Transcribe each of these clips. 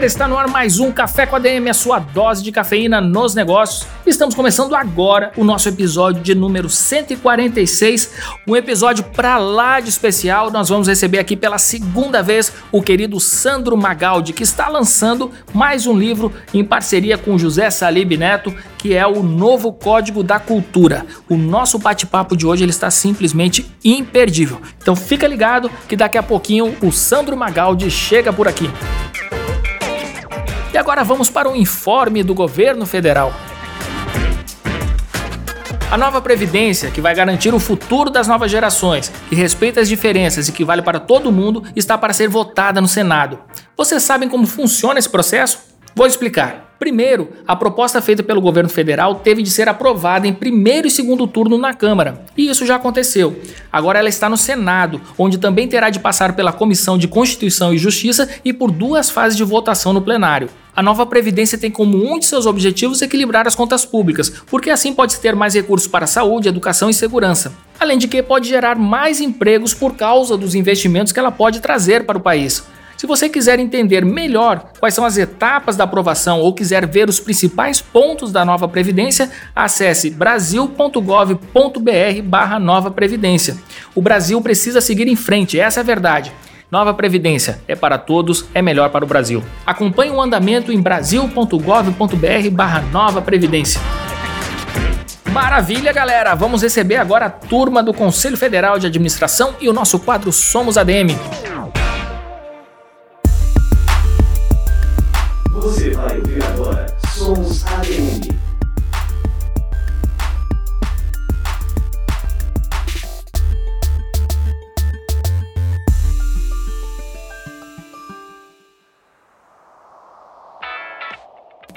galera, está no ar mais um Café com a DM, a sua dose de cafeína nos negócios. Estamos começando agora o nosso episódio de número 146, um episódio para lá de especial. Nós vamos receber aqui pela segunda vez o querido Sandro Magaldi, que está lançando mais um livro em parceria com José Salib Neto, que é o Novo Código da Cultura. O nosso bate-papo de hoje ele está simplesmente imperdível. Então fica ligado que daqui a pouquinho o Sandro Magaldi chega por aqui. E agora vamos para o informe do governo federal. A nova Previdência, que vai garantir o futuro das novas gerações, que respeita as diferenças e que vale para todo mundo, está para ser votada no Senado. Vocês sabem como funciona esse processo? Vou explicar. Primeiro, a proposta feita pelo governo federal teve de ser aprovada em primeiro e segundo turno na Câmara, e isso já aconteceu. Agora ela está no Senado, onde também terá de passar pela Comissão de Constituição e Justiça e por duas fases de votação no plenário. A nova Previdência tem como um de seus objetivos equilibrar as contas públicas, porque assim pode ter mais recursos para saúde, educação e segurança. Além de que pode gerar mais empregos por causa dos investimentos que ela pode trazer para o país. Se você quiser entender melhor quais são as etapas da aprovação ou quiser ver os principais pontos da nova Previdência, acesse brasil.gov.br barra nova Previdência. O Brasil precisa seguir em frente, essa é a verdade. Nova Previdência é para todos, é melhor para o Brasil. Acompanhe o andamento em brasil.gov.br barra nova Previdência. Maravilha, galera! Vamos receber agora a turma do Conselho Federal de Administração e o nosso quadro Somos ADM.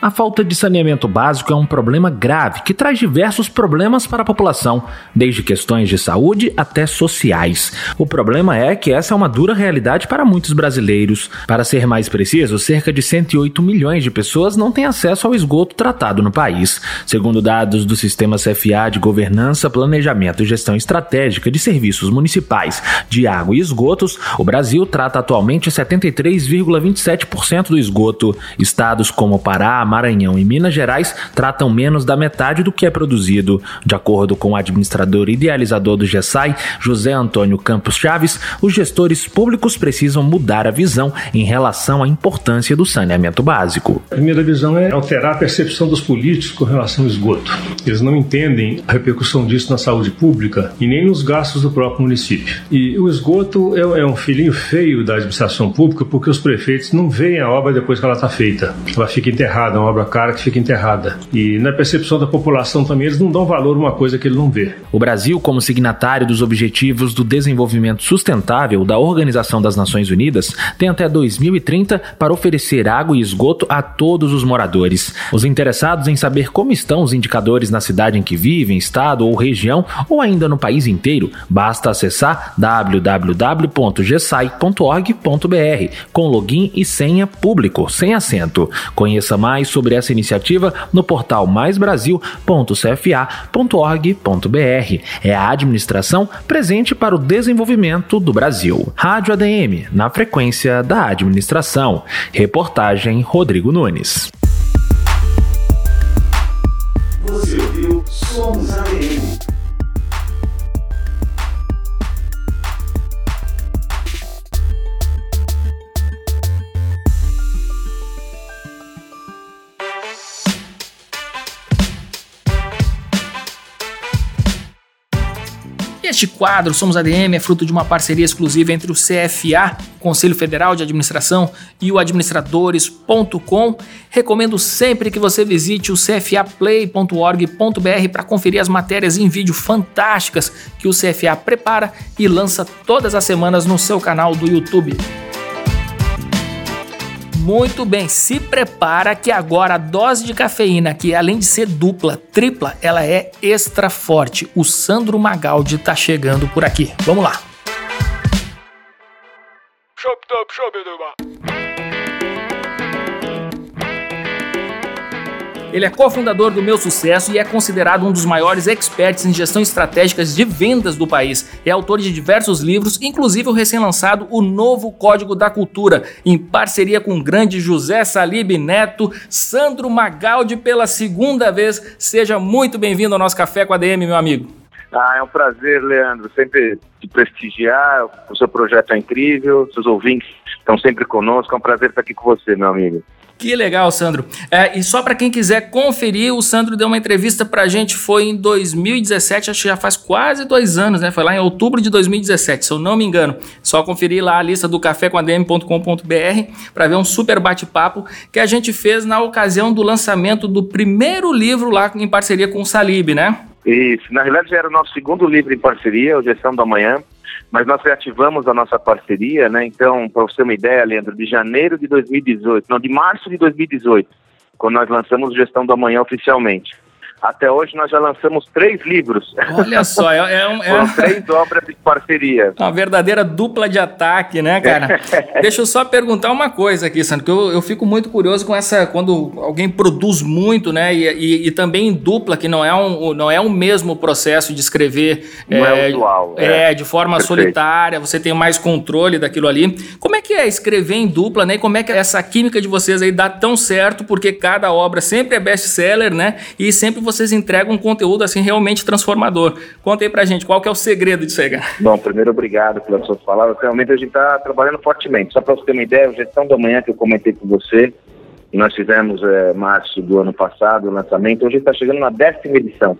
A falta de saneamento básico é um problema grave que traz diversos problemas para a população, desde questões de saúde até sociais. O problema é que essa é uma dura realidade para muitos brasileiros. Para ser mais preciso, cerca de 108 milhões de pessoas não têm acesso ao esgoto tratado no país. Segundo dados do Sistema CFA de Governança, Planejamento e Gestão Estratégica de Serviços Municipais de Água e Esgotos, o Brasil trata atualmente 73,27% do esgoto. Estados como Pará, Maranhão e Minas Gerais tratam menos da metade do que é produzido. De acordo com o administrador idealizador do GESAI, José Antônio Campos Chaves, os gestores públicos precisam mudar a visão em relação à importância do saneamento básico. A primeira visão é alterar a percepção dos políticos com relação ao esgoto. Eles não entendem a repercussão disso na saúde pública e nem nos gastos do próprio município. E o esgoto é um filhinho feio da administração pública porque os prefeitos não veem a obra depois que ela está feita. Ela fica enterrada, obra cara que fica enterrada. E na percepção da população também, eles não dão valor a uma coisa que ele não vê. O Brasil, como signatário dos Objetivos do Desenvolvimento Sustentável da Organização das Nações Unidas, tem até 2030 para oferecer água e esgoto a todos os moradores. Os interessados em saber como estão os indicadores na cidade em que vivem, estado ou região, ou ainda no país inteiro, basta acessar www.gesai.org.br com login e senha público, sem acento. Conheça mais sobre essa iniciativa no portal maisbrasil.cfa.org.br. É a administração presente para o desenvolvimento do Brasil. Rádio ADM, na frequência da administração. Reportagem Rodrigo Nunes. Você ouviu Somos ADM. Este quadro, Somos ADM, é fruto de uma parceria exclusiva entre o CFA, Conselho Federal de Administração, e o administradores.com. Recomendo sempre que você visite o cfaplay.org.br para conferir as matérias em vídeo fantásticas que o CFA prepara e lança todas as semanas no seu canal do YouTube. Muito bem, se prepara que agora a dose de cafeína, que além de ser dupla, tripla, ela é extra forte. O Sandro Magaldi tá chegando por aqui. Vamos lá. Ele é cofundador do Meu Sucesso e é considerado um dos maiores experts em gestão estratégica de vendas do país. É autor de diversos livros, inclusive o recém-lançado O Novo Código da Cultura, em parceria com o grande José Salib Neto, Sandro Magaldi pela segunda vez. Seja muito bem-vindo ao nosso Café com a DM, meu amigo. Ah, é um prazer, Leandro, sempre te prestigiar. O seu projeto é incrível, seus ouvintes estão sempre conosco. É um prazer estar aqui com você, meu amigo. Que legal, Sandro. É, e só para quem quiser conferir, o Sandro deu uma entrevista para a gente, foi em 2017, acho que já faz quase dois anos, né? Foi lá em outubro de 2017, se eu não me engano. Só conferir lá a lista do cafécomadm.com.br para ver um super bate-papo que a gente fez na ocasião do lançamento do primeiro livro lá em parceria com o Salib, né? Isso, na realidade já era o nosso segundo livro em parceria, o Gestão da Manhã, mas nós reativamos a nossa parceria, né? Então, para você ter uma ideia, Leandro, de janeiro de 2018, não, de março de 2018, quando nós lançamos Gestão do Amanhã oficialmente. Até hoje nós já lançamos três livros. Olha só, é, é, um, é três obras de parceria. Uma verdadeira dupla de ataque, né, cara? Deixa eu só perguntar uma coisa aqui, Sandro, que eu, eu fico muito curioso com essa quando alguém produz muito, né, e, e, e, também em dupla, que não é um não é o mesmo processo de escrever. Não é, é usual. É, é de forma Perfeito. solitária, você tem mais controle daquilo ali. Como é que é escrever em dupla, né? E como é que essa química de vocês aí dá tão certo? Porque cada obra sempre é best-seller, né? E sempre você vocês entregam um conteúdo assim realmente transformador. Conta aí pra gente, qual que é o segredo disso aí, cara? Bom, primeiro, obrigado pelas suas palavras. Realmente a gente está trabalhando fortemente. Só para você ter uma ideia, a gestão da manhã que eu comentei com você, nós fizemos é, março do ano passado o lançamento, hoje está chegando na décima edição.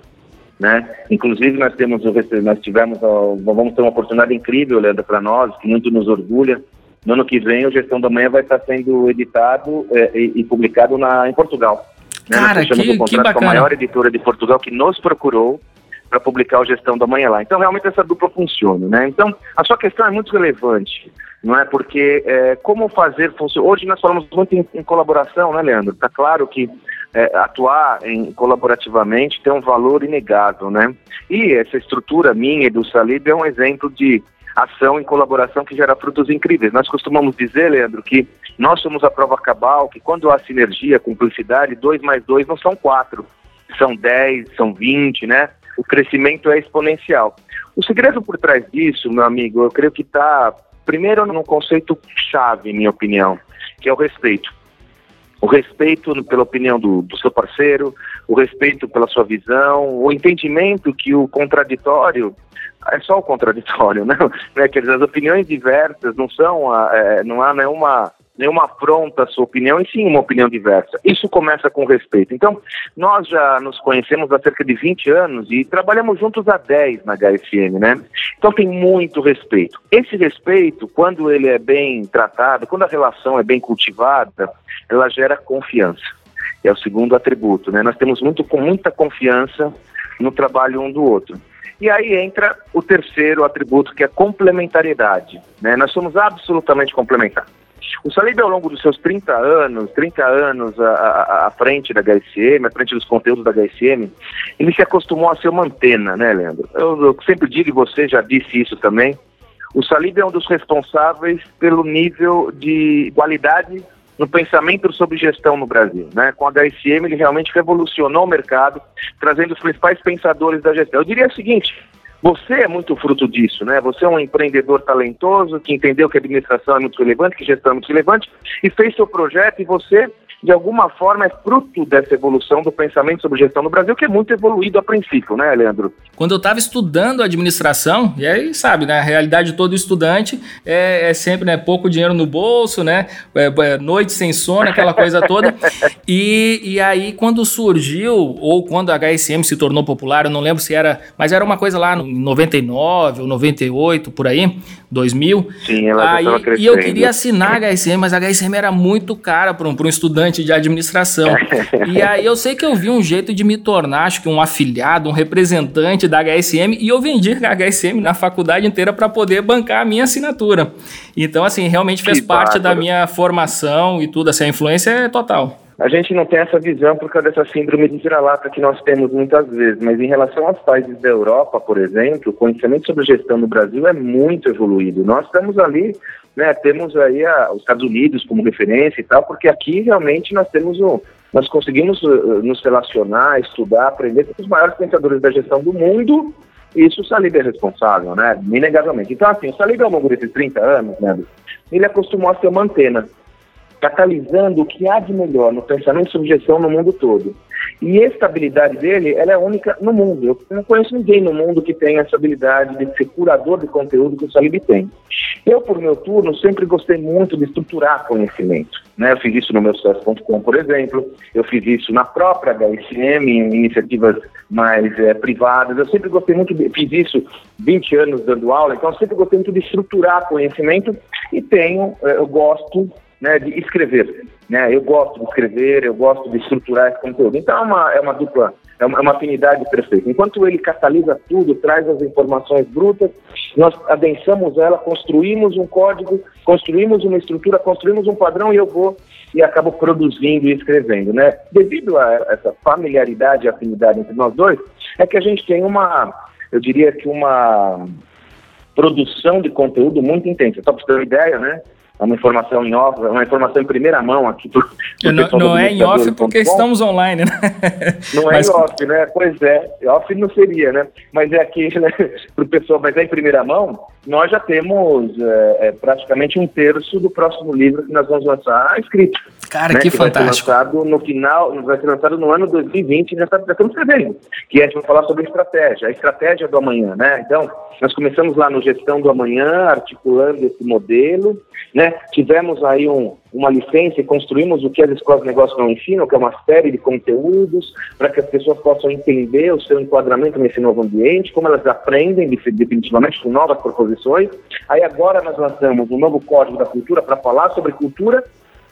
Né? Inclusive nós temos nós tivemos vamos ter uma oportunidade incrível, Leandro, para nós, que muito nos orgulha. No ano que vem, o Gestão da Manhã vai estar sendo editado é, e, e, publicado na, em Portugal. Né? Cara, fechamos que, um contrato com a maior editora de Portugal que nos procurou para publicar o Gestão da Manhã lá. Então, realmente, essa dupla funciona. Né? Então, a sua questão é muito relevante, não é? Porque é, como fazer funcionar... Hoje nós falamos muito em, em colaboração, né, Leandro? Está claro que é, atuar em, colaborativamente tem um valor inegável, né? E essa estrutura minha e do Salib é um exemplo de ação em colaboração que gera frutos incríveis. Nós costumamos dizer, Leandro, que nós somos a prova cabal, que quando há sinergia, cumplicidade, dois mais dois não são quatro, são dez, são vinte, né? O crescimento é exponencial. O segredo por trás disso, meu amigo, eu creio que está, primeiro, num conceito chave, minha opinião, que é o respeito. O respeito pela opinião do, do seu parceiro, o respeito pela sua visão, o entendimento que o contraditório é só o contraditório, né? né? Quer dizer, as opiniões diversas não são, é, não há nenhuma nenhuma afronta à sua opinião, e sim uma opinião diversa. Isso começa com respeito. Então, nós já nos conhecemos há cerca de 20 anos e trabalhamos juntos há 10 na HFM, né? Então tem muito respeito. Esse respeito, quando ele é bem tratado, quando a relação é bem cultivada, ela gera confiança. É o segundo atributo, né? Nós temos muito com muita confiança no trabalho um do outro. E aí entra o terceiro atributo, que é complementariedade. Né? Nós somos absolutamente complementares. O Salib, ao longo dos seus 30 anos, 30 anos à, à, à, frente da HSM, à frente dos conteúdos da HSM, ele se acostumou a ser uma antena, né, Leandro? Eu, eu sempre digo, e você já disse isso também, o Salib é um dos responsáveis pelo nível de qualidade no pensamento sobre gestão no Brasil. Né? Com a HSM, ele realmente revolucionou o mercado, trazendo os principais pensadores da gestão. Eu diria o seguinte: você é muito fruto disso, né? Você é um empreendedor talentoso que entendeu que a administração é muito relevante, que gestão é muito relevante, e fez seu projeto e você de alguma forma, é fruto dessa evolução do pensamento sobre gestão no Brasil, que é muito evoluído a princípio, né, Leandro? Quando eu estava estudando administração, e aí, sabe, né, a realidade de todo estudante é, é sempre né, pouco dinheiro no bolso, né, é, é, noite sem sono, aquela coisa toda. E, e aí, quando surgiu, ou quando a HSM se tornou popular, eu não lembro se era, mas era uma coisa lá em 99 ou 98, por aí, 2000. Sim, ela aí, E eu queria assinar a HSM, mas a HSM era muito cara para um, um estudante de administração. e aí eu sei que eu vi um jeito de me tornar, acho que um afiliado, um representante da HSM, e eu vendi a HSM na faculdade inteira para poder bancar a minha assinatura. Então, assim, realmente fez que parte bárbaro. da minha formação e tudo, assim, a influência é total. A gente não tem essa visão por causa dessa síndrome de vira-lata que nós temos muitas vezes, mas em relação aos países da Europa, por exemplo, o conhecimento sobre gestão no Brasil é muito evoluído. Nós estamos ali, né, temos aí a, os Estados Unidos como referência e tal, porque aqui realmente nós temos um, nós conseguimos uh, nos relacionar, estudar, aprender com os maiores pensadores da gestão do mundo, e isso o Salib é responsável, né, inegavelmente. Então, assim, o é um longo de 30 anos, né, ele acostumou a ser uma antena catalisando o que há de melhor no pensamento sobre gestão no mundo todo. E essa habilidade dele, ela é única no mundo. Eu não conheço ninguém no mundo que tenha essa habilidade de ser curador de conteúdo que o Salib tem. Eu, por meu turno, sempre gostei muito de estruturar conhecimento. Né? Eu fiz isso no meu sucesso.com, por exemplo. Eu fiz isso na própria HSM, em iniciativas mais é, privadas. Eu sempre gostei muito, de, fiz isso 20 anos dando aula, então eu sempre gostei muito de estruturar conhecimento e tenho, eh, eu gosto né, de escrever. Né? Eu gosto de escrever, eu gosto de estruturar esse conteúdo. Então é uma, é uma dupla, é uma, é uma afinidade perfeita. Enquanto ele catalisa tudo, traz as informações brutas, nós adensamos ela, construímos um código, construímos uma estrutura, construímos um padrão e eu vou e acabo produzindo e escrevendo. Né? Devido a essa familiaridade e afinidade entre nós dois, é que a gente tem uma, eu diria que uma produção de conteúdo muito intensa. Só para ter uma ideia, né? É uma informação em off, uma informação em primeira mão aqui. Pro, pro não, não é em off porque estamos online, né? Não é mas... em off, né? Pois é, off não seria, né? Mas é aqui, né, para o pessoal, mas é em primeira mão, nós já temos é, é, praticamente um terço do próximo livro que nós vamos lançar escrito. Cara, né, que, que fantástico. Vai ser lançado no final, vai ser lançado no ano 2020, já, tá, já estamos escrevendo, que é, a gente vai falar sobre estratégia, a estratégia do amanhã, né? Então, nós começamos lá no Gestão do Amanhã, articulando esse modelo, né? Tivemos aí um, uma licença e construímos o que as escolas de negócio não ensinam, que é uma série de conteúdos para que as pessoas possam entender o seu enquadramento nesse novo ambiente, como elas aprendem definitivamente com novas proposições. Aí agora nós lançamos um novo código da cultura para falar sobre cultura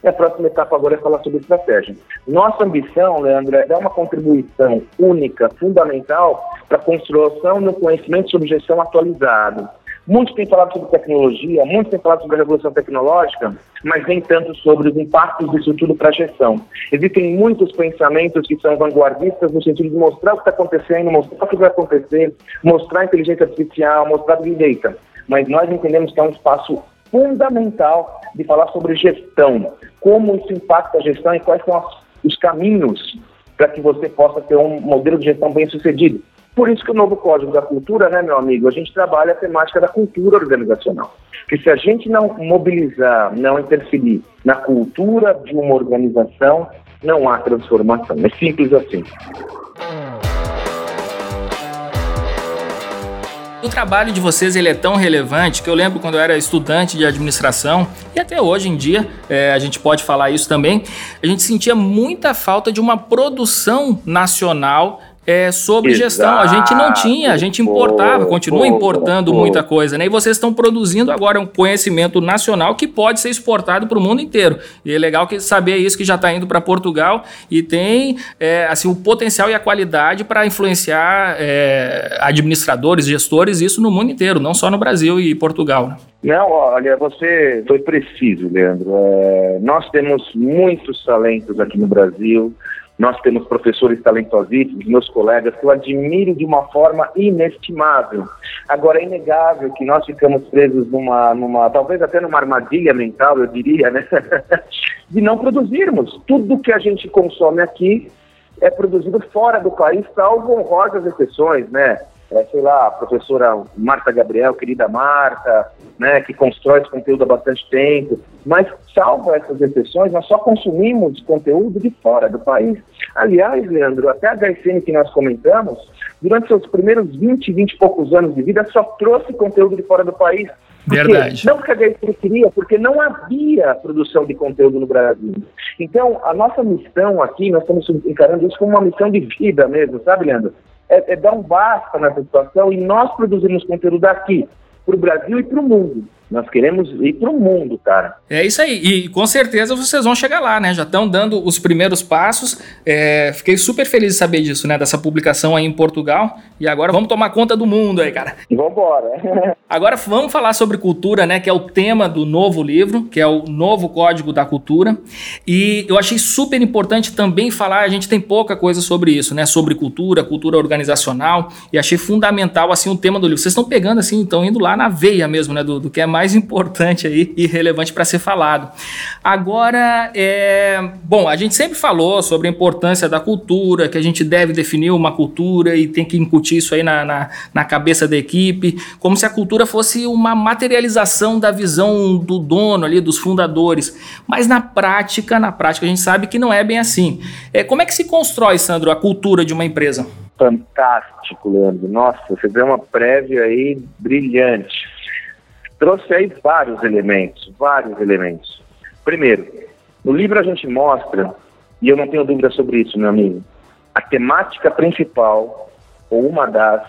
e a próxima etapa agora é falar sobre estratégia. Nossa ambição, Leandro, é dar uma contribuição única, fundamental para a construção do conhecimento sobre gestão atualizado Muitos têm falado sobre tecnologia, muitos têm falado sobre a revolução tecnológica, mas nem tanto sobre os impactos disso tudo para a gestão. Existem muitos pensamentos que são vanguardistas no sentido de mostrar o que está acontecendo, mostrar o que vai acontecer, mostrar a inteligência artificial, mostrar a Data. Mas nós entendemos que é um espaço fundamental de falar sobre gestão, como isso impacta a gestão e quais são os caminhos para que você possa ter um modelo de gestão bem sucedido. Por isso que o novo Código da Cultura, né, meu amigo, a gente trabalha a temática da cultura organizacional. Que se a gente não mobilizar, não interferir na cultura de uma organização, não há transformação. É simples assim. O trabalho de vocês ele é tão relevante que eu lembro quando eu era estudante de administração e até hoje em dia é, a gente pode falar isso também. A gente sentia muita falta de uma produção nacional é, sobre Exato. gestão. A gente não tinha, a gente importava, continua importando muita coisa, né? E vocês estão produzindo agora um conhecimento nacional que pode ser exportado para o mundo inteiro. E é legal que saber isso que já está indo para Portugal e tem é, assim o potencial e a qualidade para influenciar é, administradores, gestores, isso no mundo inteiro, não só no Brasil e Portugal. Né? Não, olha, você foi preciso, Leandro. É, nós temos muitos talentos aqui no Brasil. Nós temos professores talentosíssimos, meus colegas, que eu admiro de uma forma inestimável. Agora, é inegável que nós ficamos presos numa, numa talvez até numa armadilha mental, eu diria, né? de não produzirmos. Tudo que a gente consome aqui é produzido fora do país, salvo honrosas exceções, né? É, sei lá, a professora Marta Gabriel, querida Marta, né, que constrói esse conteúdo há bastante tempo, mas salvo essas exceções, nós só consumimos conteúdo de fora do país. Aliás, Leandro, até a HSN que nós comentamos, durante seus primeiros 20, 20 e poucos anos de vida, só trouxe conteúdo de fora do país. Verdade. Não porque a HSN queria, porque não havia produção de conteúdo no Brasil. Então, a nossa missão aqui, nós estamos encarando isso como uma missão de vida mesmo, sabe, Leandro? É, é dar um basta nessa situação e nós produzimos conteúdo aqui, para o Brasil e para o mundo. Nós queremos ir para o mundo, cara. É isso aí. E com certeza vocês vão chegar lá, né? Já estão dando os primeiros passos. É, fiquei super feliz de saber disso, né? Dessa publicação aí em Portugal. E agora vamos tomar conta do mundo aí, cara. Vambora. agora vamos falar sobre cultura, né? Que é o tema do novo livro, que é o novo Código da Cultura. E eu achei super importante também falar, a gente tem pouca coisa sobre isso, né? Sobre cultura, cultura organizacional. E achei fundamental, assim, o tema do livro. Vocês estão pegando, assim, estão indo lá na veia mesmo, né? Do, do que é mais mais importante aí e relevante para ser falado. Agora, é, bom, a gente sempre falou sobre a importância da cultura, que a gente deve definir uma cultura e tem que incutir isso aí na, na, na cabeça da equipe, como se a cultura fosse uma materialização da visão do dono ali, dos fundadores. Mas na prática, na prática a gente sabe que não é bem assim. É, como é que se constrói, Sandro, a cultura de uma empresa? Fantástico, Leandro. Nossa, você deu uma prévia aí brilhante trouxe aí vários elementos, vários elementos. Primeiro, no livro a gente mostra, e eu não tenho dúvida sobre isso, meu amigo, a temática principal, ou uma das,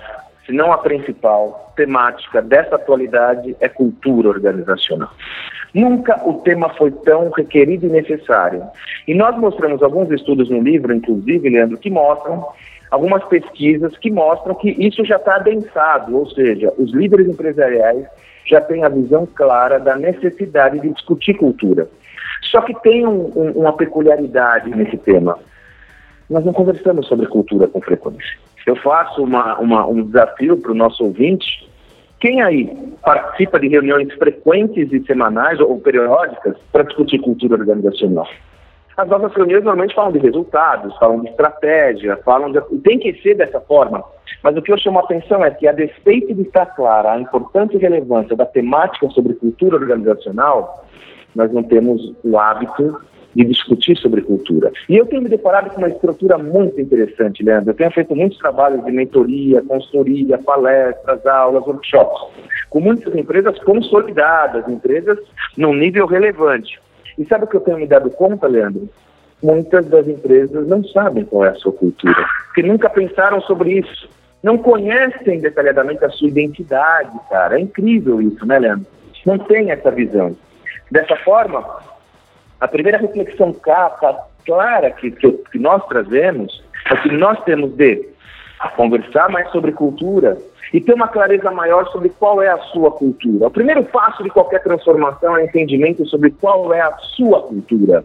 se não a principal, temática dessa atualidade é cultura organizacional. Nunca o tema foi tão requerido e necessário. E nós mostramos alguns estudos no livro, inclusive, Leandro, que mostram algumas pesquisas que mostram que isso já está adensado, ou seja, os líderes empresariais já tem a visão clara da necessidade de discutir cultura. Só que tem um, um, uma peculiaridade nesse tema. Nós não conversamos sobre cultura com frequência. Eu faço uma, uma, um desafio para o nosso ouvinte. Quem aí participa de reuniões frequentes e semanais ou periódicas para discutir cultura organizacional? As nossas reuniões normalmente falam de resultados, falam de estratégia, falam de. Tem que ser dessa forma. Mas o que eu chamo a atenção é que, a despeito de estar clara a importância e relevância da temática sobre cultura organizacional, nós não temos o hábito de discutir sobre cultura. E eu tenho me deparado com uma estrutura muito interessante, Leandro. Eu tenho feito muitos trabalhos de mentoria, consultoria, palestras, aulas, workshops, com muitas empresas consolidadas, empresas num nível relevante. E sabe o que eu tenho me dado conta, Leandro? Muitas das empresas não sabem qual é a sua cultura, porque nunca pensaram sobre isso. Não conhecem detalhadamente a sua identidade, cara. É incrível isso, né, Leandro? Não tem essa visão. Dessa forma, a primeira reflexão clara que, que, que nós trazemos é que nós temos de conversar mais sobre cultura, e ter uma clareza maior sobre qual é a sua cultura. O primeiro passo de qualquer transformação é entendimento sobre qual é a sua cultura.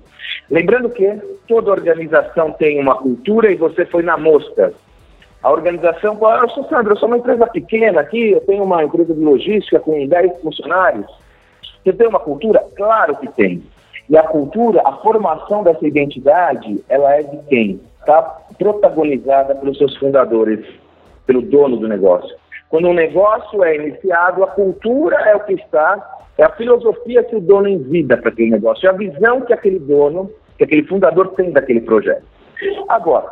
Lembrando que toda organização tem uma cultura e você foi na mosca. A organização, eu sou Sandro, eu sou uma empresa pequena aqui, eu tenho uma empresa de logística com 10 funcionários. Você tem uma cultura? Claro que tem. E a cultura, a formação dessa identidade, ela é de quem? Está protagonizada pelos seus fundadores, pelo dono do negócio. Quando um negócio é iniciado, a cultura é o que está, é a filosofia que o dono envida para aquele negócio, é a visão que aquele dono, que aquele fundador tem daquele projeto. Agora,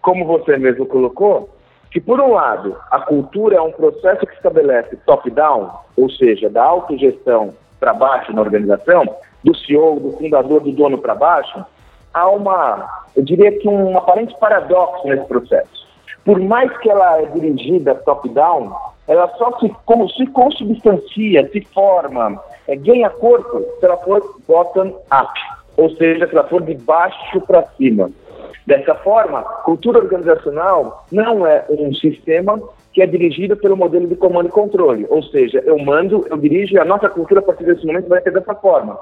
como você mesmo colocou, que por um lado a cultura é um processo que estabelece top-down, ou seja, da autogestão para baixo na organização, do CEO, do fundador, do dono para baixo, há uma, eu diria que um aparente paradoxo nesse processo por mais que ela é dirigida top-down, ela só se, como, se consubstancia, se forma, é, ganha corpo se ela for bottom-up, ou seja, se ela for de baixo para cima. Dessa forma, cultura organizacional não é um sistema que é dirigido pelo modelo de comando e controle, ou seja, eu mando, eu dirijo e a nossa cultura a partir desse momento vai ser dessa forma.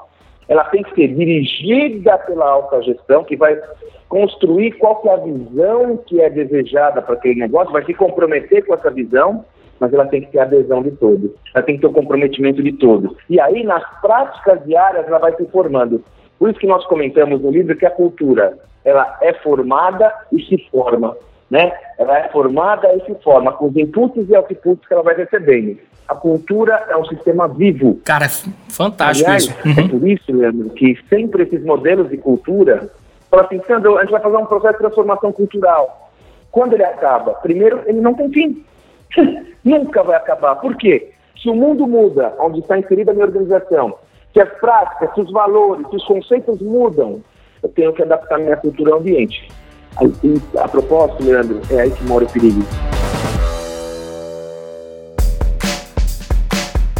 Ela tem que ser dirigida pela alta gestão, que vai construir qual é a visão que é desejada para aquele negócio, vai se comprometer com essa visão, mas ela tem que ter a adesão de todos, ela tem que ter o comprometimento de todos. E aí, nas práticas diárias, ela vai se formando. Por isso que nós comentamos no livro que a cultura ela é formada e se forma. Né? Ela é formada e se forma com os inputs e outputs que ela vai recebendo. A cultura é um sistema vivo. Cara, é fantástico Aliás, isso. É Uhum. por isso, Leandro, que sempre esses modelos de cultura, fala assim, Sandro, a gente vai fazer um processo de transformação cultural. Quando ele acaba? Primeiro, ele não tem fim. Nunca vai acabar. Por quê? Se o mundo muda, onde está inserida a minha organização, se as práticas, se os valores, se os conceitos mudam, eu tenho que adaptar minha cultura ao ambiente. E a propósito, Leandro, é aí que mora o perigo.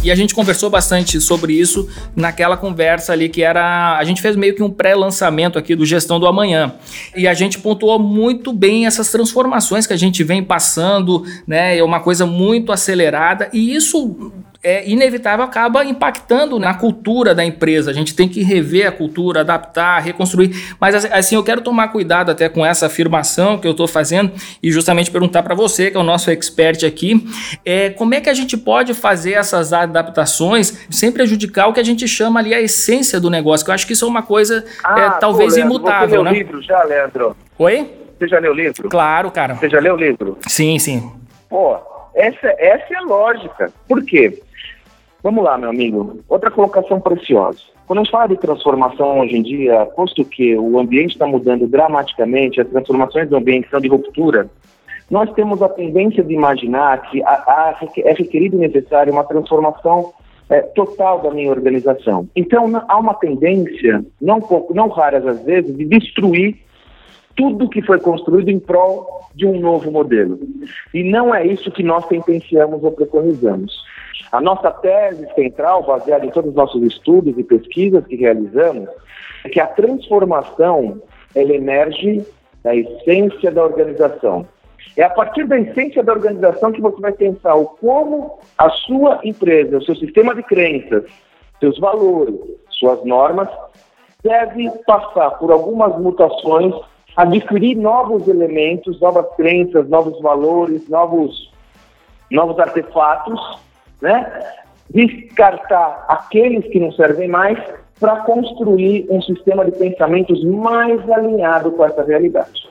E a gente conversou bastante sobre isso naquela conversa ali que era. A gente fez meio que um pré-lançamento aqui do Gestão do Amanhã. E a gente pontuou muito bem essas transformações que a gente vem passando, né? É uma coisa muito acelerada. E isso é inevitável acaba impactando na cultura da empresa. A gente tem que rever a cultura, adaptar, reconstruir. Mas assim, eu quero tomar cuidado até com essa afirmação que eu estou fazendo e justamente perguntar para você, que é o nosso expert aqui, é, como é que a gente pode fazer essas adaptações sem prejudicar o que a gente chama ali a essência do negócio, que eu acho que isso é uma coisa é, talvez pô, Leandro, imutável, né? o livro já, Leandro? Oi? Você já leu o livro? Claro, cara. Você já leu o livro? Sim, sim. Pô, essa, essa é a lógica. Por quê? Vamos lá, meu amigo. Outra colocação preciosa. Quando a gente fala de transformação hoje em dia, posto que o ambiente está mudando dramaticamente, as transformações do ambiente são de ruptura, nós temos a tendência de imaginar que há, há, é requerido e necessário uma transformação é, total da minha organização. Então, há uma tendência, não pouco, não raras às vezes, de destruir tudo que foi construído em prol de um novo modelo. E não é isso que nós sentenciamos ou preconizamos. A nossa tese central, baseada em todos os nossos estudos e pesquisas que realizamos, é que a transformação ela emerge da essência da organização. É a partir da essência da organização que você vai pensar o como a sua empresa, o seu sistema de crenças, seus valores, suas normas, deve passar por algumas mutações, adquirir novos elementos, novas crenças, novos valores, novos, novos artefatos, né? descartar aqueles que não servem mais para construir um sistema de pensamentos mais alinhado com essa realidade.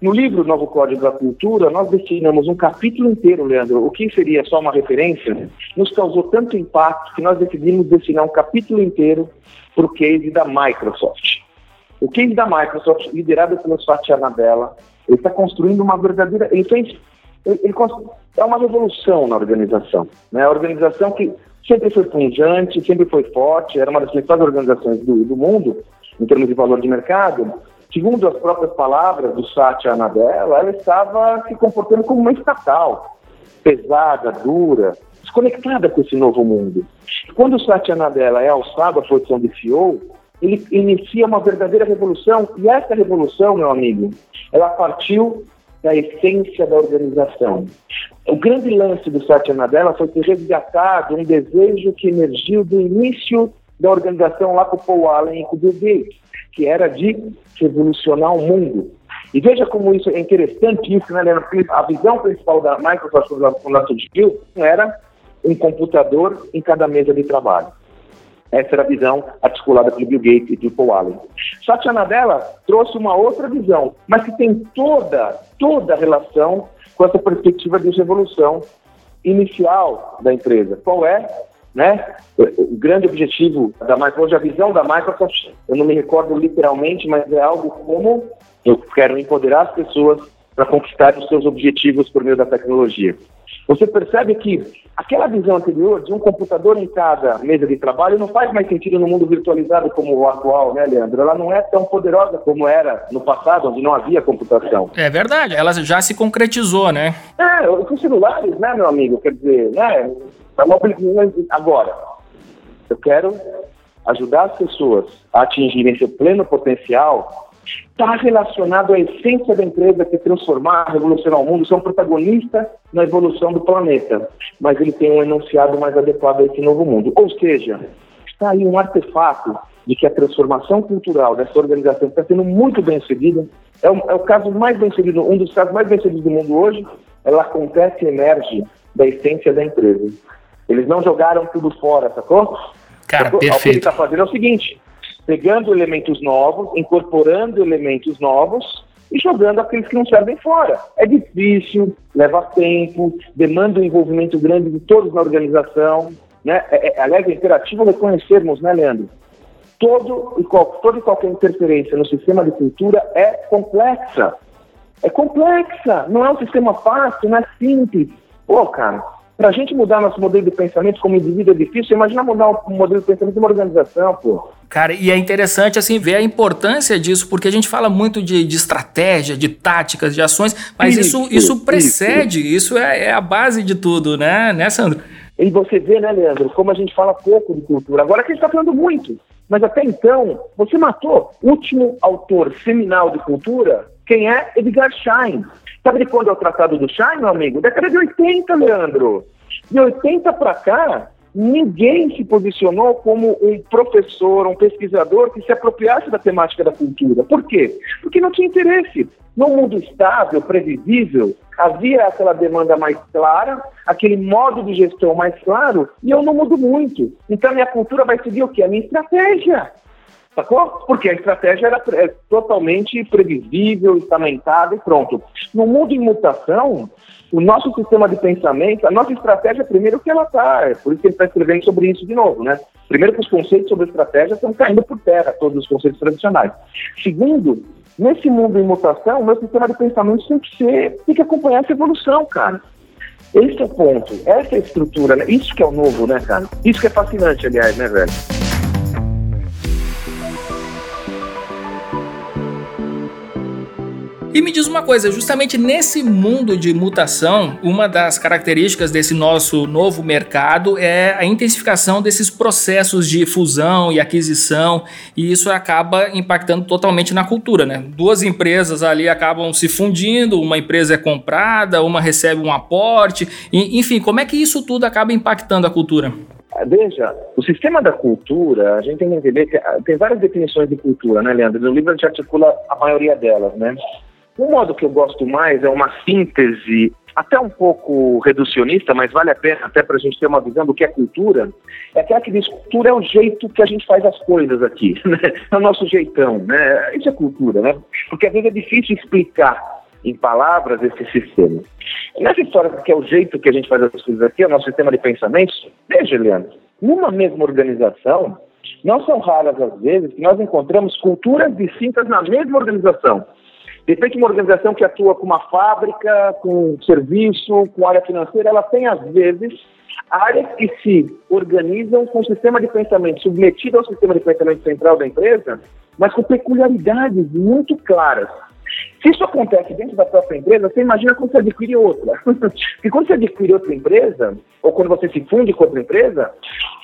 No livro Novo Código da Cultura, nós destinamos um capítulo inteiro, Leandro, o que seria só uma referência, nos causou tanto impacto que nós decidimos destinar um capítulo inteiro para o case da Microsoft. O case da Microsoft, liderado pelo Satya Nadella, ele está construindo uma verdadeira... Ele fez... Ele, ele é uma revolução na organização. Né? A organização que sempre foi pungente, sempre foi forte, era uma das principais organizações do, do mundo, em termos de valor de mercado, segundo as próprias palavras do Satya Nadella, ela estava se comportando como uma estatal, pesada, dura, desconectada com esse novo mundo. Quando o Satya Nadella é alçado à posição de CEO, ele inicia uma verdadeira revolução, e essa revolução, meu amigo, ela partiu da essência da organização. O grande lance do Satya Nadella foi ter resgatado um desejo que emergiu do início da organização lá com o Paul Allen e com o Bill Gates, que era de revolucionar o mundo. E veja como isso é interessante, isso, né, Leandro? A visão principal da Microsoft quando ela surgiu era um computador em cada mesa de trabalho. Essa era a visão articulada pelo Bill Gates e pelo Paul Allen. Satya Nadella trouxe uma outra visão, mas que tem toda, toda a relação com essa perspectiva de revolução inicial da empresa. Qual é? Né? O grande objetivo da Microsoft, a visão da Microsoft, eu não me recordo literalmente, mas é algo como eu quero empoderar as pessoas para conquistar os seus objetivos por meio da tecnologia. Você percebe que aquela visão anterior de um computador em cada mesa de trabalho não faz mais sentido no mundo virtualizado como o atual, né, Leandro? Ela não é tão poderosa como era no passado, onde não havia computação. É verdade, ela já se concretizou, né? É, os celulares, né, meu amigo? Quer dizer, né? Agora, eu quero ajudar as pessoas a atingirem seu pleno potencial está relacionado à essência da empresa que é transformar, revolucionar o mundo, ser um protagonista na evolução do planeta. Mas ele tem um enunciado mais adequado a esse novo mundo. Ou seja, está aí um artefato de que a transformação cultural dessa organização está sendo muito bem sucedida. É o, é o caso mais bem sucedido, um dos casos mais bem sucedidos do mundo hoje. Ela acontece e emerge da essência da empresa. Eles não jogaram tudo fora, sacou? Cara, sacou? perfeito. O que ele está fazendo é o seguinte: pegando elementos novos, incorporando elementos novos, e jogando aqueles que não servem fora. É difícil, leva tempo, demanda um envolvimento grande de todos na organização. Né? É, é, aliás, é imperativo reconhecermos, né, Leandro? Todo e, qual, toda e qualquer interferência no sistema de cultura é complexa. É complexa, não é um sistema fácil, não é simples. Pô, cara, para a gente mudar nosso modelo de pensamento como indivíduo é difícil, imagina mudar o modelo de pensamento de uma organização, pô. Cara, e é interessante assim ver a importância disso, porque a gente fala muito de, de estratégia, de táticas, de ações, mas isso, isso, isso precede, isso, isso é, é, a base de tudo, né, né, Sandro? E você vê, né, Leandro, como a gente fala pouco de cultura. Agora que a gente está falando muito. Mas até então, você matou o último autor seminal de cultura, quem é? Edgar Schein. Sabe de quando é o Tratado do Schein, meu amigo? Década de 80, Leandro. De 80 para cá, ninguém se posicionou como um professor, um pesquisador que se apropriasse da temática da cultura. Por quê? Porque não tinha interesse. Num mundo estável, previsível, havia aquela demanda mais clara, aquele modo de gestão mais claro, e eu não mudo muito. Então, minha cultura vai seguir o quê? A minha estratégia. Sacou? Porque a estratégia era é, totalmente previsível, estamentada e pronto. No mundo em mutação, o nosso sistema de pensamento, a nossa estratégia, primeiro que ela está, é por isso que ele está escrevendo sobre isso de novo, né? Primeiro que os conceitos sobre estratégia estão caindo por terra, todos os conceitos tradicionais. Segundo, nesse mundo em mutação, o meu sistema de pensamento tem que ser, tem que acompanhar essa evolução, cara. Esse é o ponto, essa é a estrutura, né? Isso que é o novo, né, cara? Isso que é fascinante, aliás, né, velho? E me diz uma coisa, justamente nesse mundo de mutação, uma das características desse nosso novo mercado é a intensificação desses processos de fusão e aquisição, e isso acaba impactando totalmente na cultura, né? Duas empresas ali acabam se fundindo, uma empresa é comprada, uma recebe um aporte, enfim, como é que isso tudo acaba impactando a cultura? Veja, o sistema da cultura, a gente tem que entender que ah, tem várias definições de cultura, né, Leandro? No livro a gente articula a maioria delas, né? O modo que eu gosto mais é uma síntese, até um pouco reducionista, mas vale a pena até para a gente ter uma visão do que é cultura. É aquela que diz cultura é o jeito que a gente faz as coisas aqui, né? é o nosso jeitão, né? Isso é cultura, né? Porque às vezes é difícil explicar em palavras esse sistema. Nessa história que é o jeito que a gente faz as coisas aqui, é o nosso sistema de pensamentos, veja, Leandro, numa mesma organização, não são raras as vezes que nós encontramos culturas distintas na mesma organização. De repente, uma organização que atua com uma fábrica, com serviço, com área financeira, ela tem, às vezes, áreas que se organizam com o sistema de pensamento submetido ao sistema de pensamento central da empresa, mas com peculiaridades muito claras. Se isso acontece dentro da própria empresa, você imagina quando você adquire outra. Porque quando você adquire outra empresa, ou quando você se funde com outra empresa,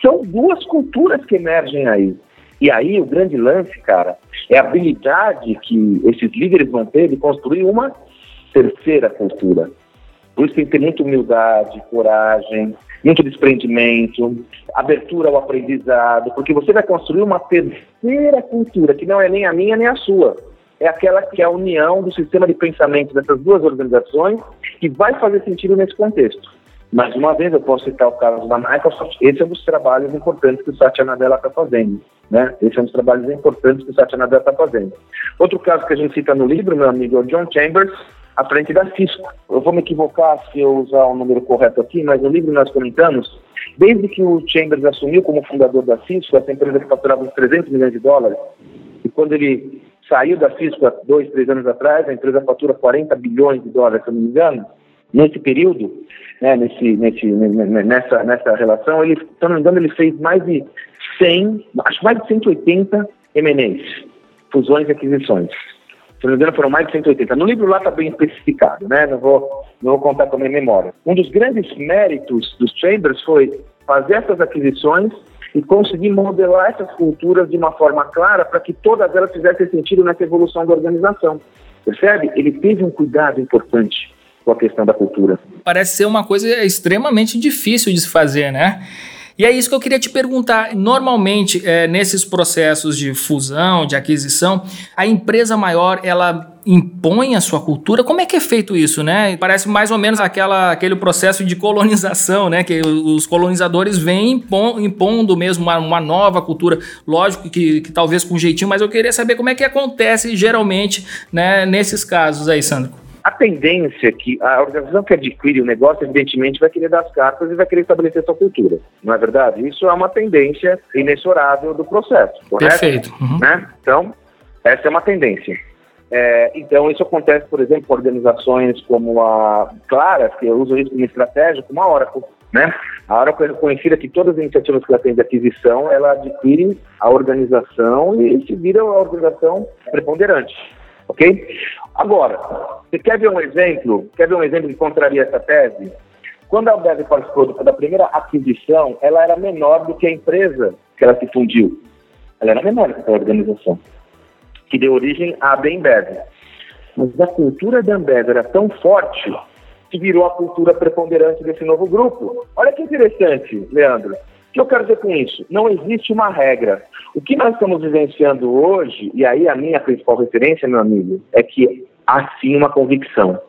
são duas culturas que emergem aí. E aí o grande lance, cara, é a habilidade que esses líderes vão ter de construir uma terceira cultura. Por isso tem que ter muita humildade, coragem, muito desprendimento, abertura ao aprendizado, porque você vai construir uma terceira cultura, que não é nem a minha nem a sua. É aquela que é a união do sistema de pensamento dessas duas organizações que vai fazer sentido nesse contexto. Mais uma vez, eu posso citar o caso da Microsoft. Esse é um dos trabalhos importantes que o Satya Nadella está fazendo. Né? Esse é um dos trabalhos importantes que o Satya Nadella está fazendo. Outro caso que a gente cita no livro, meu amigo, é o John Chambers, à frente da Cisco. Eu vou me equivocar se eu usar o número correto aqui, mas no livro nós comentamos, desde que o Chambers assumiu como fundador da Cisco, essa empresa que faturava uns 300 milhões de dólares, e quando ele saiu da Cisco há dois, três anos atrás, a empresa fatura 40 bilhões de dólares, se não me engano, nesse período, né, nesse, nesse, nessa, nessa relação, ele, se não me engano, ele fez mais de 100, acho mais de 180 M&As, fusões e aquisições. Se não me engano, foram mais de 180. No livro lá está bem especificado, né? Não vou, não vou contar com a minha memória. Um dos grandes méritos dos Chambers foi fazer essas aquisições e conseguir modelar essas culturas de uma forma clara para que todas elas fizessem sentido nessa evolução da organização. Percebe? Ele teve um cuidado importante com a questão da cultura. Parece ser uma coisa extremamente difícil de se fazer, né? E é isso que eu queria te perguntar. Normalmente, é, nesses processos de fusão, de aquisição, a empresa maior, ela impõe a sua cultura. Como é que é feito isso, né? Parece mais ou menos aquela, aquele processo de colonização, né? Que os colonizadores vêm impondo mesmo uma, uma nova cultura. Lógico que, que, talvez com jeitinho, mas eu queria saber como é que acontece geralmente né, nesses casos aí, Sandro. A tendência é que a organização que adquire o negócio, evidentemente, vai querer dar as cartas e vai querer estabelecer sua cultura. Não é verdade? Isso é uma tendência inexorável do processo. Correto? Perfeito. Uhum. Né? Então, essa é uma tendência. É, então, isso acontece, por exemplo, com organizações como a Clara, que usa isso como estratégia, como a Oracle. Né? A Oracle é conhecida que todas as iniciativas que ela tem de aquisição, ela adquire a organização e se vira a organização preponderante. Ok? Agora, você quer ver um exemplo? Quer ver um exemplo que contraria essa tese? Quando a Albev participou da primeira aquisição, ela era menor do que a empresa que ela se fundiu. Ela era menor que a organização que deu origem à Bembev. Mas a cultura da Ambev era tão forte que virou a cultura preponderante desse novo grupo. Olha que interessante, Leandro. O que eu quero dizer com isso? Não existe uma regra. O que nós estamos vivenciando hoje, e aí a minha principal referência, meu amigo, é que há sim uma convicção.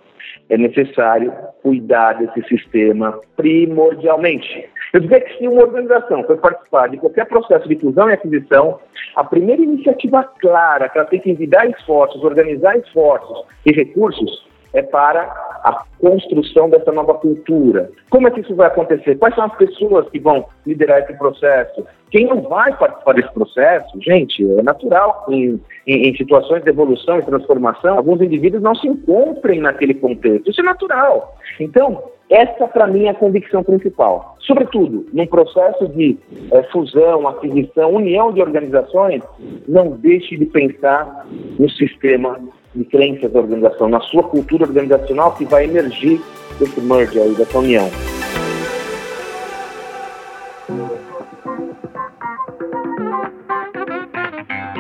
É necessário cuidar desse sistema primordialmente. Eu dizer que se uma organização for participar de qualquer processo de inclusão e aquisição, a primeira iniciativa clara que ela tem que envidar esforços, organizar esforços e recursos é para a construção dessa nova cultura. Como é que isso vai acontecer? Quais são as pessoas que vão liderar esse processo? Quem não vai participar desse processo? Gente, é natural em, em, em situações de evolução e transformação, alguns indivíduos não se encontrem naquele contexto. Isso é natural. Então, essa, para mim, é a convicção principal. Sobretudo, num processo de é, fusão, aquisição, união de organizações, não deixe de pensar no sistema de crenças da organização, na sua cultura organizacional que vai emergir desse merge aí, dessa união.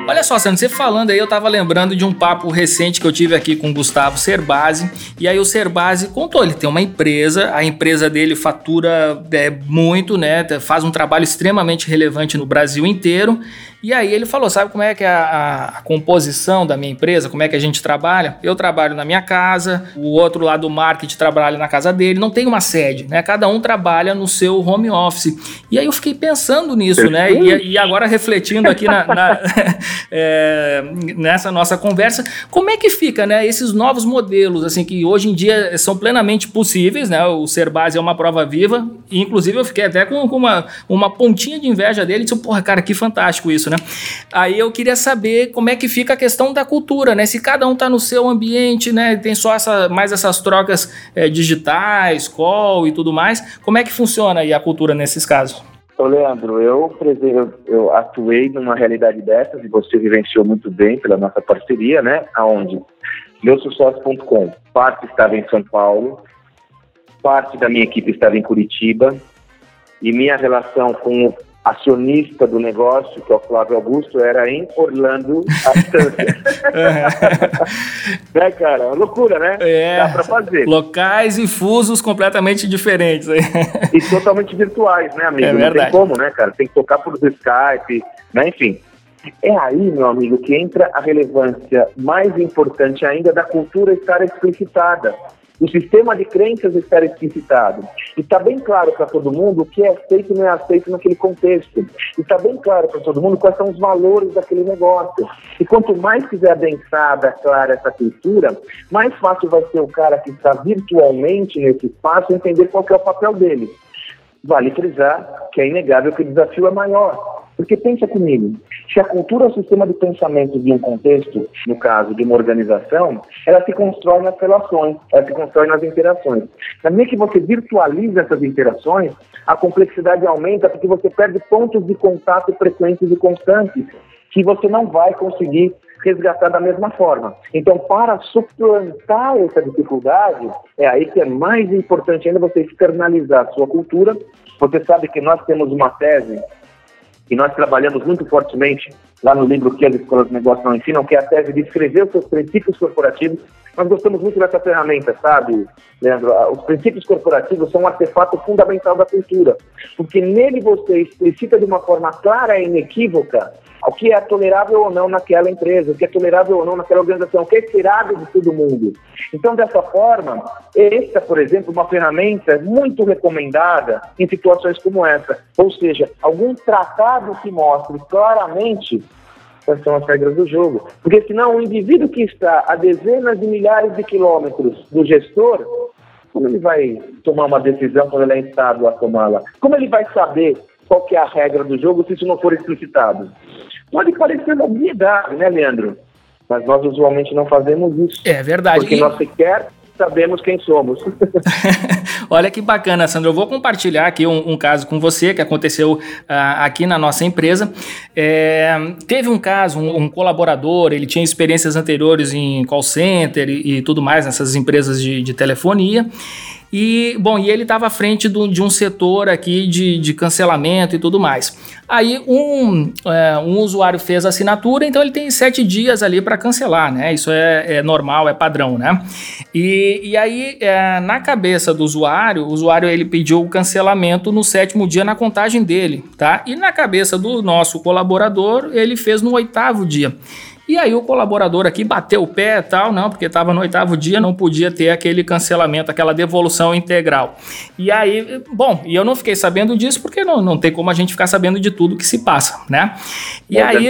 Olha só, Sandro, você falando aí, eu tava lembrando de um papo recente que eu tive aqui com o Gustavo Cerbasi, e aí o Cerbasi contou, ele tem uma empresa, a empresa dele fatura é, muito, né, faz um trabalho extremamente relevante no Brasil inteiro, e aí ele falou: sabe como é que é a, a, composição da minha empresa, como é que a gente trabalha? Eu trabalho na minha casa, o outro lado do marketing trabalha na casa dele, não tem uma sede, né? Cada um trabalha no seu home office. E aí eu fiquei pensando nisso, né? E, e agora refletindo aqui na, na é, nessa nossa conversa, como é que fica, né? Esses novos modelos, assim, que hoje em dia são plenamente possíveis, né? O ser base é uma prova viva, e inclusive eu fiquei até com, com uma, uma pontinha de inveja dele, disse, porra, cara, que fantástico isso, né? Aí eu queria saber como é que fica a questão da cultura, né? Se cada um está no seu ambiente, né? Tem só essa, mais essas trocas é, digitais, call e tudo mais. Como é que funciona aí a cultura nesses casos? Ô Leandro, eu, eu, atuei numa realidade dessas e você vivenciou muito bem pela nossa parceria, né? Aonde? Meusucesso.com. Parte estava em São Paulo, parte da minha equipe estava em Curitiba e minha relação com acionista do negócio, que é o Flávio Augusto, era em Orlando, a distância. né, cara? É loucura, né? É. Dá pra fazer. Locais e fusos completamente diferentes. e totalmente virtuais, né, amigo? É Não tem como, né, cara? Tem que tocar por Skype, né? Enfim. É aí, meu amigo, que entra a relevância mais importante ainda da cultura estar explicitada o sistema de crenças estar explicitado. E está bem claro para todo mundo o que é aceito e não é aceito naquele contexto. E está bem claro para todo mundo quais são os valores daquele negócio. E quanto mais quiser adensada, clara essa cultura, mais fácil vai ser o cara que está virtualmente nesse espaço entender qual é o papel dele. Vale frisar que é inegável que o desafio é maior. Porque pensa comigo, se a cultura é o sistema de pensamento de um contexto, no caso de uma organização, ela se constrói nas relações, ela se constrói nas interações. Na medida que você virtualiza essas interações, a complexidade aumenta porque você perde pontos de contato frequentes e constantes que você não vai conseguir resgatar da mesma forma. Então, para suplantar essa dificuldade, é aí que é mais importante ainda você externalizar a sua cultura. Você sabe que nós temos uma tese e nós trabalhamos muito fortemente lá no livro que as escolas de negócio não ensinam, que é a tese de escrever os seus princípios corporativos. Nós gostamos muito dessa ferramenta, sabe, Leandro? Os princípios corporativos são um artefato fundamental da cultura, porque nele você explicita de uma forma clara e inequívoca o que é tolerável ou não naquela empresa, o que é tolerável ou não naquela organização, o que é esperado de todo mundo. Então, dessa forma, esta, por exemplo, uma ferramenta muito recomendada em situações como essa. Ou seja, algum tratado que mostre claramente quais são as regras do jogo. Porque senão o indivíduo que está a dezenas de milhares de quilômetros do gestor, como ele vai tomar uma decisão quando ele é instado a tomá-la? Como ele vai saber qual que é a regra do jogo se isso não for explicitado? Pode parecer uma obviedade, né, Leandro? Mas nós usualmente não fazemos isso. É verdade. Porque nós sequer sabemos quem somos. Olha que bacana, Sandro. Eu vou compartilhar aqui um, um caso com você que aconteceu uh, aqui na nossa empresa. É, teve um caso, um, um, colaborador, ele tinha experiências anteriores em call center e, e tudo mais nessas empresas de, de telefonia. E, bom, e ele estava à frente do, de um setor aqui de, de cancelamento e tudo mais. Aí um, é, um usuário fez a assinatura, então ele tem sete dias ali para cancelar, né? Isso é, é, normal, é padrão, né? E, e aí, é, na cabeça do usuário, o usuário ele pediu o cancelamento no sétimo dia na contagem dele, tá? E na cabeça do nosso colaborador, ele fez no oitavo dia. E aí o colaborador aqui bateu o pé e tal, não, porque estava no oitavo dia, não podia ter aquele cancelamento, aquela devolução integral. E aí, bom, e eu não fiquei sabendo disso porque não, não tem como a gente ficar sabendo de tudo que se passa, né? E aí.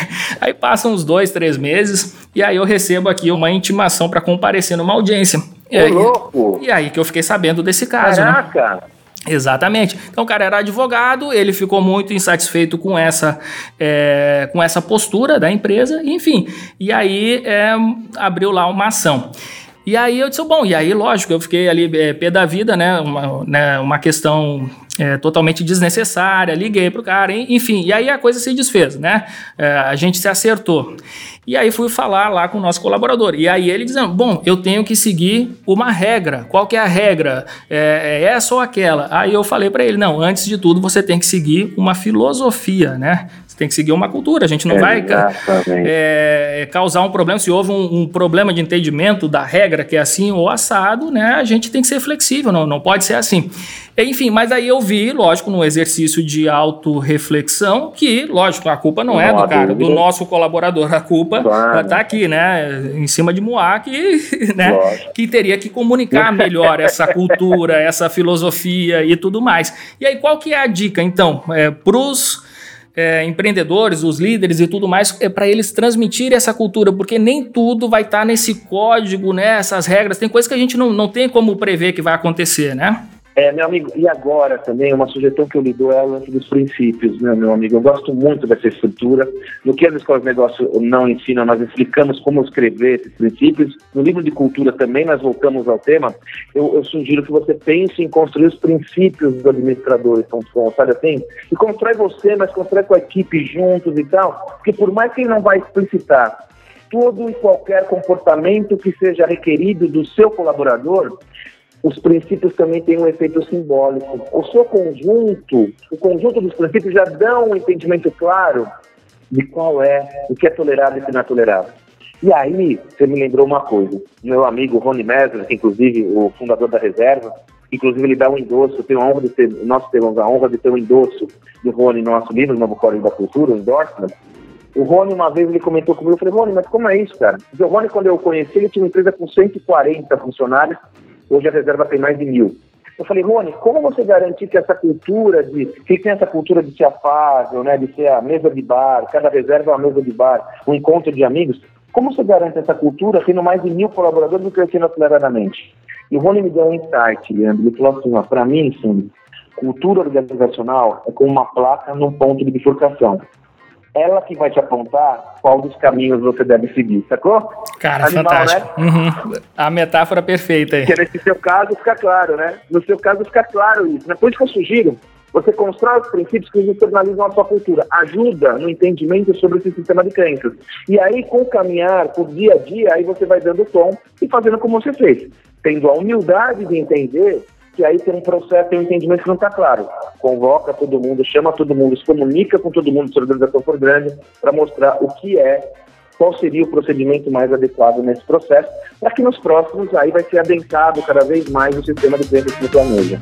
aí passam uns dois, três meses, e aí eu recebo aqui uma intimação para comparecer numa audiência. E aí, louco. e aí que eu fiquei sabendo desse caso. Né? Caraca! Né? Exatamente. Então o cara era advogado, ele ficou muito insatisfeito com essa, é, com essa postura da empresa, enfim. E aí é, abriu lá uma ação. E aí eu disse, bom, e aí, lógico, eu fiquei ali é, pé da vida, né? Uma, né, uma questão é, totalmente desnecessária, liguei pro cara, enfim, e aí a coisa se desfez, né? É, a gente se acertou. E aí fui falar lá com o nosso colaborador. E aí ele dizendo: Bom, eu tenho que seguir uma regra. Qual que é a regra? É, é essa ou aquela? Aí eu falei para ele: Não, antes de tudo você tem que seguir uma filosofia, né? Tem que seguir uma cultura. A gente não vai é, causar um problema. Se houve um, um, problema de entendimento da regra que é assim ou assado, né? A gente tem que ser flexível, não, não pode ser assim. Enfim, mas aí eu vi, lógico, no exercício de autorreflexão, que, lógico, a culpa não, não é do cara, do nosso colaborador. A culpa claro. tá aqui, né? Em cima de Moá, que, né, que teria que comunicar melhor essa cultura, essa filosofia e tudo mais. E aí, qual que é a dica, então, é, para os é, empreendedores, os líderes e tudo mais, é para eles transmitirem essa cultura, porque nem tudo vai estar tá nesse código, né, essas regras. Tem coisas que a gente não, não tem como prever que vai acontecer, né? É, meu amigo, e agora também, uma sugestão que eu lhe dou é o lance dos princípios, né, meu amigo? Eu gosto muito dessa estrutura. No que as escolas de negócio não ensinam, nós explicamos como escrever esses princípios. No livro de cultura também nós voltamos ao tema. Eu, eu sugiro que você pense em construir os princípios do administrador, então, sabe assim? E constrói você, mas constrói com a equipe juntos e tal. Porque por mais que ele não vai explicitar todo e qualquer comportamento que seja requerido do seu colaborador, os princípios também têm um efeito simbólico. O seu conjunto, o conjunto dos princípios já dão um entendimento claro de qual é, o que é tolerável e o que não é tolerável. E aí, você me lembrou uma coisa. Meu amigo Rony Mesler, que inclusive o fundador da reserva, inclusive ele dá um endosso, tenho a honra de ter, nós temos a honra de ter um endosso do Rony no nosso livro, Novo Código da Cultura, um endorsement. O Rony, uma vez, ele comentou comigo, eu falei, Rony, mas como é isso, cara? O Rony, quando eu conheci, ele tinha uma empresa com 140 funcionários, Hoje a reserva tem mais de mil. Eu falei, Rony, como você garante que essa cultura de. que tem essa cultura de ser afável, né? De ser a mesa de bar, cada reserva é uma mesa de bar, um encontro de amigos. Como você garante essa cultura tendo mais de mil colaboradores e crescendo aceleradamente? E o Rony me deu um insight, Leandro. Ele falou assim: para mim, sim, cultura organizacional é como uma placa num ponto de bifurcação ela que vai te apontar qual dos caminhos você deve seguir, sacou? Cara, Animal, fantástico. Né? Uhum. A metáfora perfeita aí. Porque nesse seu caso fica claro, né? No seu caso fica claro isso. Né? Por isso que eu sugiro você constrói os princípios que externalizam a sua cultura. Ajuda no entendimento sobre esse sistema de crenças. E aí, com o caminhar, por dia a dia, aí você vai dando tom e fazendo como você fez. Tendo a humildade de entender que aí tem um processo, tem um entendimento que não está claro. Convoca todo mundo, chama todo mundo, se comunica com todo mundo se organização for grande, para mostrar o que é qual seria o procedimento mais adequado nesse processo, para que nos próximos aí vai ser adensado cada vez mais o sistema de preços que planeja.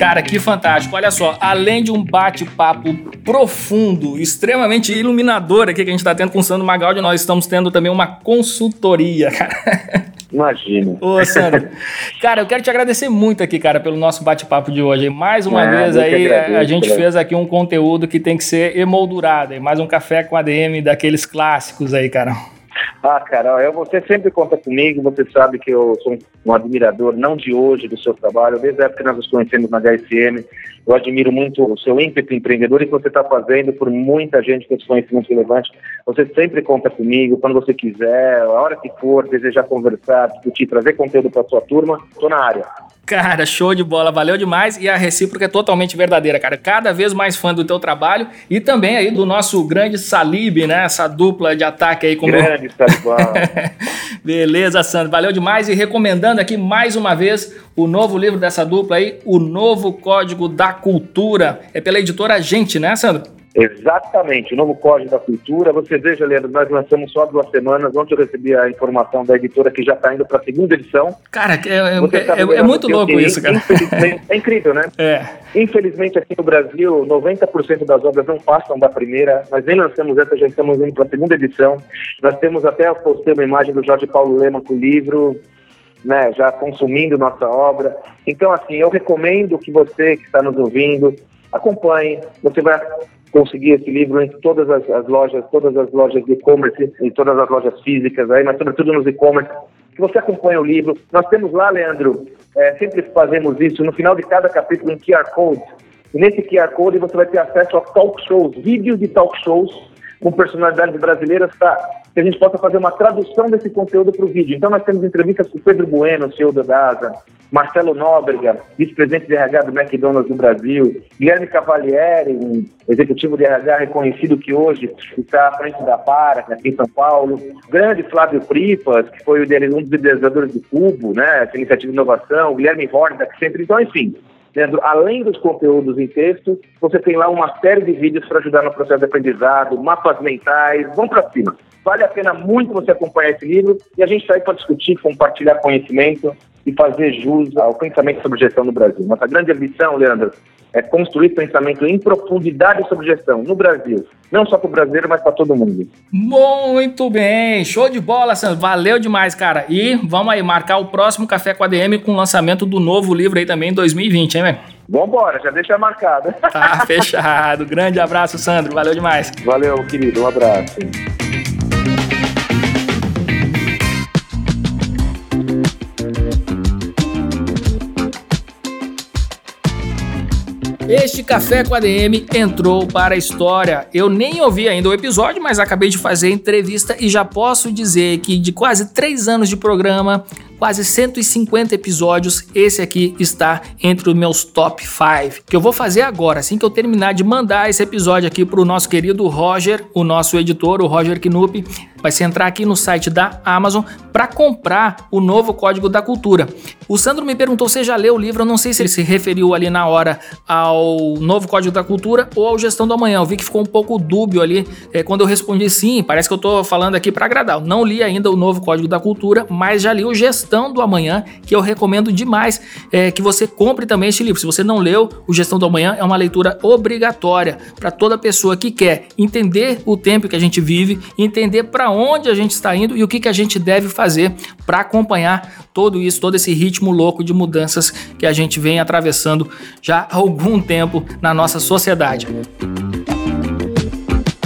Cara, que fantástico. Olha só, além de um bate-papo profundo, extremamente iluminador aqui que a gente está tendo com o Sandro Magaldi, nós estamos tendo também uma consultoria, cara. Imagina. Ô, Sandro. cara, eu quero te agradecer muito aqui, cara, pelo nosso bate-papo de hoje. Mais uma Ah, vez aí, agradeço, a gente né? fez aqui um conteúdo que tem que ser emoldurado. Mais um café com ADM daqueles clássicos aí, cara. Ah, Carol, eu, você sempre conta comigo, você sabe que eu sou um admirador, não de hoje, do seu trabalho, desde a época que nós nos conhecemos na HSM, eu admiro muito o seu ímpeto empreendedor e que você está fazendo por muita gente com esse conhecimento relevante. Você sempre conta comigo, quando você quiser, a hora que for, desejar conversar, discutir, trazer conteúdo para a sua turma, estou na área. Cara, show de bola, valeu demais e a recíproca é totalmente verdadeira, cara. Cada vez mais fã do teu trabalho e também aí do nosso grande Salib, né? Essa dupla de ataque aí como Grande Talibã. Beleza, Sandro. Valeu demais. E recomendando aqui mais uma vez o novo livro dessa dupla aí, O Novo Código da Cultura. É pela editora Gente, né, Sandro? Exatamente, o novo Código da Cultura. Você veja, Leandro, nós lançamos só duas semanas. Ontem eu recebi a informação da editora que já está indo para a segunda edição. Cara, é, é- é- é muito que louco tenho, isso, cara. É incrível, né? É. Infelizmente, aqui no Brasil, 90% das obras não passam da primeira. Nós nem lançamos essa, já estamos indo para a segunda edição. Nós temos até, postei uma imagem do Jorge Paulo Lema com o livro, né, já consumindo nossa obra. Então, assim, eu recomendo que você que está nos ouvindo, acompanhe. Você vai conseguir esse livro em todas as, as lojas, todas as lojas de e-commerce, em todas as lojas físicas aí, mas sobretudo nos e-commerce. Que você acompanhe o livro. Nós temos lá, Leandro, é, sempre fazemos isso, no final de cada capítulo, um QR Code. E nesse QR Code você vai ter acesso a talk shows, vídeos de talk shows com personalidades brasileiras para que a gente possa fazer uma tradução desse conteúdo para o vídeo. Então nós temos entrevistas com Pedro Bueno, CEO da DASA, Marcelo Nóbrega, vice-presidente de RH do McDonald's do Brasil, Guilherme Cavalieri, um executivo de RH reconhecido que hoje está à frente da Para, aqui em São Paulo, grande Flávio Pripas, que foi um dos idealizadores do Cubo, né, essa iniciativa de inovação, Guilherme Horda, que sempre, então, enfim, Leandro, além dos conteúdos em texto, você tem lá uma série de vídeos para ajudar no processo de aprendizado, mapas mentais, vamos para cima. Vale a pena muito você acompanhar esse livro e a gente está aí para discutir, compartilhar conhecimento e fazer jus ao pensamento sobre gestão no Brasil. Nossa grande ambição, Leandro, é construir pensamento em profundidade sobre gestão no Brasil. Não só para o brasileiro, mas para todo mundo. Muito bem, show de bola, Sandro. Valeu demais, cara. E vamos aí marcar o próximo Café com ADM com o lançamento do novo livro aí também em 2020, hein, velho? Vambora, já deixa marcado. Tá fechado. Grande abraço, Sandro. Valeu demais. Valeu, querido. Um abraço. Este Café com ADM entrou para a história. Eu nem ouvi ainda o episódio, mas acabei de fazer a entrevista e já posso dizer que de quase três anos de programa, quase 150 episódios, esse aqui está entre os meus top 5. Que eu vou fazer agora, assim que eu terminar de mandar esse episódio aqui para o nosso querido Roger, o nosso editor, o Roger Knupp, vai se entrar aqui no site da Amazon para comprar o novo Código da Cultura. O Sandro me perguntou se já leu o livro, eu não sei se ele se referiu ali na hora ao novo Código da Cultura ou ao Gestão do Amanhã. Eu vi que ficou um pouco dúbio ali eh, quando eu respondi sim, parece que eu estou falando aqui para agradar. Eu não li ainda o novo Código da Cultura, mas já li o Gestão do Amanhã, que eu recomendo demais eh, que você compre também este livro. Se você não leu, o Gestão do Amanhã é uma leitura obrigatória para toda pessoa que quer entender o tempo que a gente vive, entender para onde a gente está indo e o que, que a gente deve fazer para acompanhar todo isso, todo esse ritmo louco de mudanças que a gente vem atravessando já há algum tempo na nossa sociedade.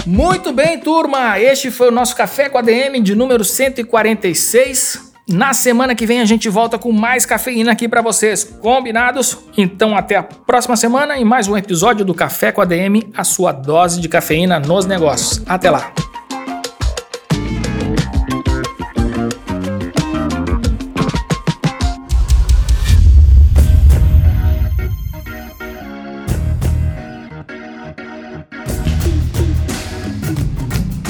Muito bem, turma! Este foi o nosso Café com a DM de número 146. Na semana que vem a gente volta com mais cafeína aqui para vocês, combinados? Então até a próxima semana em mais um episódio do Café com a DM, a sua dose de cafeína nos negócios. Até lá!